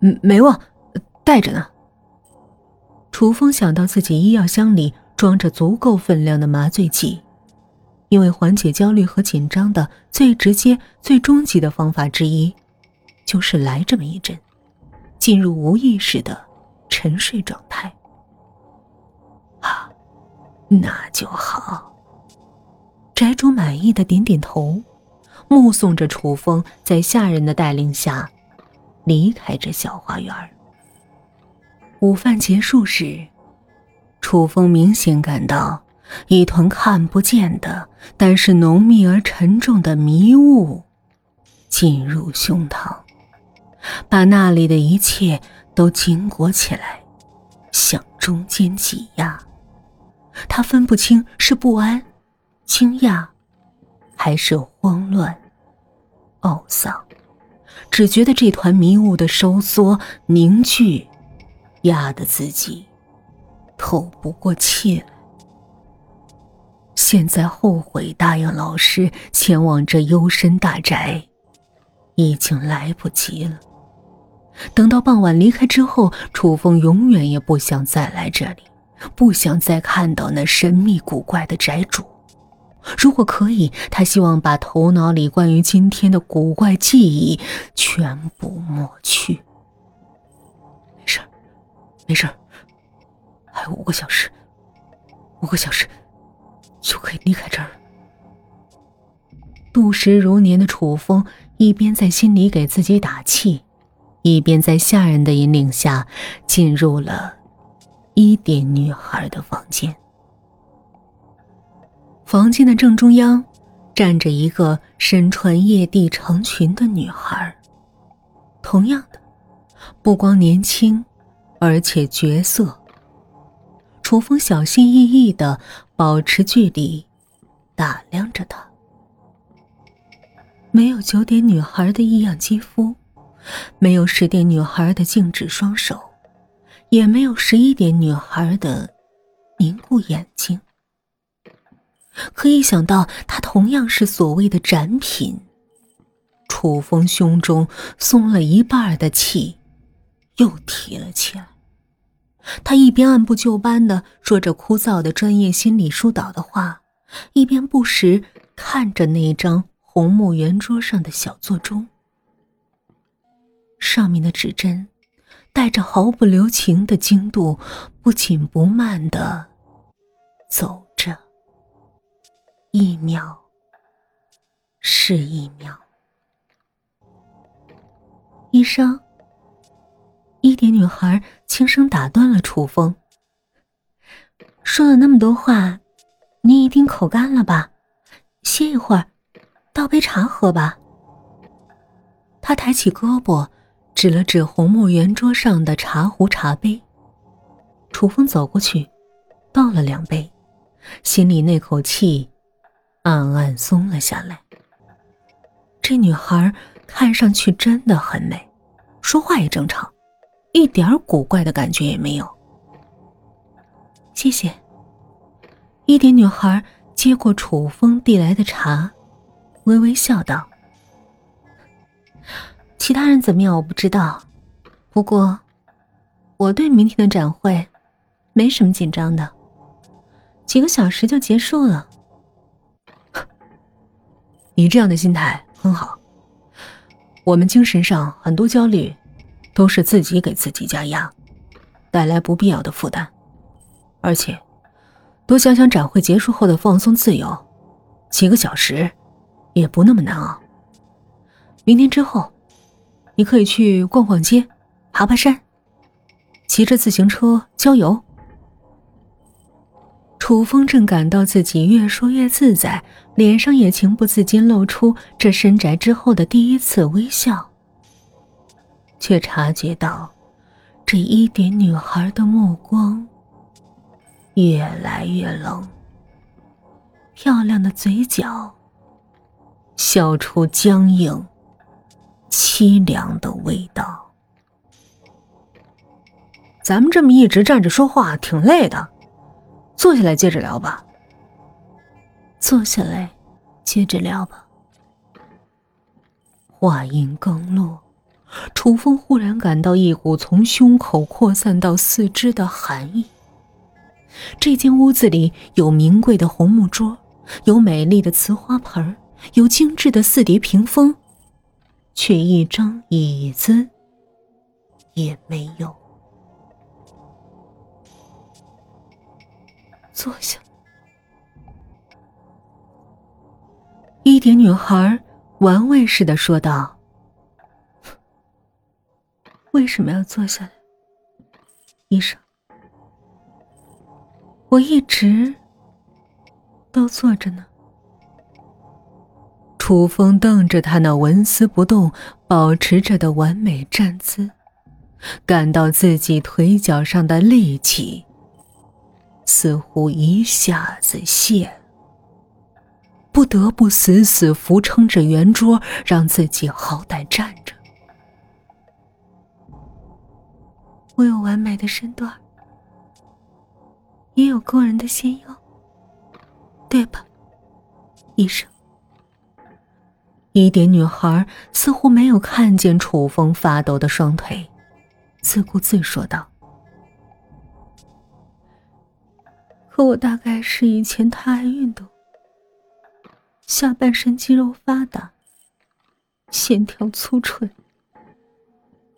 嗯，没忘，带着呢。楚风想到自己医药箱里装着足够分量的麻醉剂，因为缓解焦虑和紧张的最直接、最终极的方法之一，就是来这么一针，进入无意识的沉睡状态。啊，那就好。宅主满意的点点头，目送着楚风在下人的带领下离开这小花园。午饭结束时，楚风明显感到一团看不见的，但是浓密而沉重的迷雾进入胸膛，把那里的一切都紧裹起来，向中间挤压。他分不清是不安。惊讶，还是慌乱、懊丧，只觉得这团迷雾的收缩、凝聚，压得自己透不过气来。现在后悔答应老师前往这幽深大宅，已经来不及了。等到傍晚离开之后，楚风永远也不想再来这里，不想再看到那神秘古怪的宅主。如果可以，他希望把头脑里关于今天的古怪记忆全部抹去。没事没事还有五个小时，五个小时就可以离开这儿。度时如年的楚风一边在心里给自己打气，一边在下人的引领下进入了伊点女孩的房间。房间的正中央，站着一个身穿夜地长裙的女孩。同样的，不光年轻，而且绝色。楚风小心翼翼的保持距离，打量着她。没有九点女孩的异样肌肤，没有十点女孩的静止双手，也没有十一点女孩的凝固眼睛。可以想到，他同样是所谓的展品。楚风胸中松了一半的气，又提了起来。他一边按部就班的说着枯燥的专业心理疏导的话，一边不时看着那张红木圆桌上的小座钟。上面的指针，带着毫不留情的精度，不紧不慢的走。一秒是一秒。医生，一点女孩轻声打断了楚风。说了那么多话，你一定口干了吧？歇一会儿，倒杯茶喝吧。他抬起胳膊，指了指红木圆桌上的茶壶、茶杯。楚风走过去，倒了两杯，心里那口气。暗暗松了下来。这女孩看上去真的很美，说话也正常，一点古怪的感觉也没有。谢谢。一点女孩接过楚风递来的茶，微微笑道：“其他人怎么样我不知道，不过我对明天的展会没什么紧张的，几个小时就结束了。”你这样的心态很好。我们精神上很多焦虑，都是自己给自己加压，带来不必要的负担。而且，多想想展会结束后的放松自由，几个小时也不那么难熬。明天之后，你可以去逛逛街，爬爬山，骑着自行车郊游。楚风正感到自己越说越自在，脸上也情不自禁露出这深宅之后的第一次微笑，却察觉到这一点女孩的目光越来越冷，漂亮的嘴角笑出僵硬、凄凉的味道。咱们这么一直站着说话，挺累的。坐下来接着聊吧。坐下来，接着聊吧。话音刚落，楚风忽然感到一股从胸口扩散到四肢的寒意。这间屋子里有名贵的红木桌，有美丽的瓷花盆，有精致的四叠屏风，却一张椅子也没有。坐下。一点女孩玩味似的说道：“为什么要坐下来，医生？我一直都坐着呢。”楚风瞪着他那纹丝不动、保持着的完美站姿，感到自己腿脚上的力气似乎一下子泄。不得不死死扶撑着圆桌，让自己好歹站着。我有完美的身段，也有过人的仙腰，对吧，医生？一点女孩似乎没有看见楚风发抖的双腿，自顾自说道：“可我大概是以前太爱运动。”下半身肌肉发达，线条粗蠢，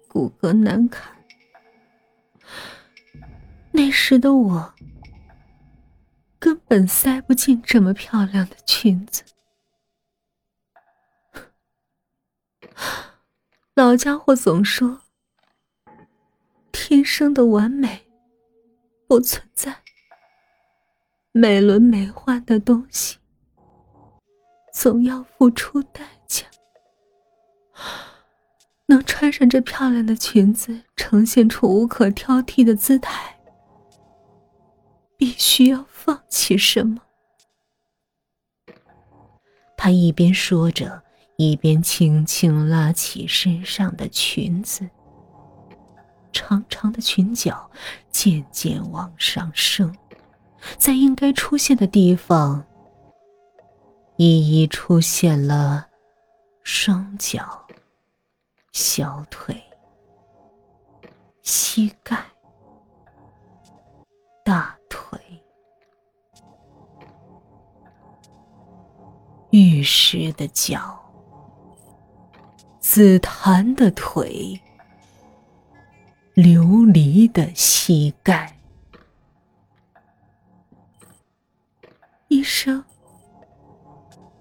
骨骼难看。那时的我根本塞不进这么漂亮的裙子。老家伙总说，天生的完美不存在，美轮美奂的东西。总要付出代价。能穿上这漂亮的裙子，呈现出无可挑剔的姿态，必须要放弃什么？他一边说着，一边轻轻拉起身上的裙子，长长的裙角渐渐往上升，在应该出现的地方。一一出现了双脚、小腿、膝盖、大腿、玉石的脚、紫檀的腿、琉璃的膝盖。医生。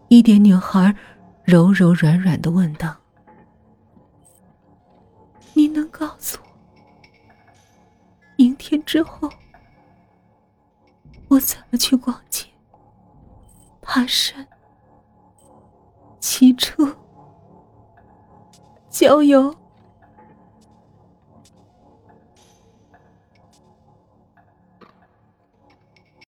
一点女孩柔柔软软的问道：“你能告诉我，明天之后我怎么去逛街、爬山、骑车、郊游？”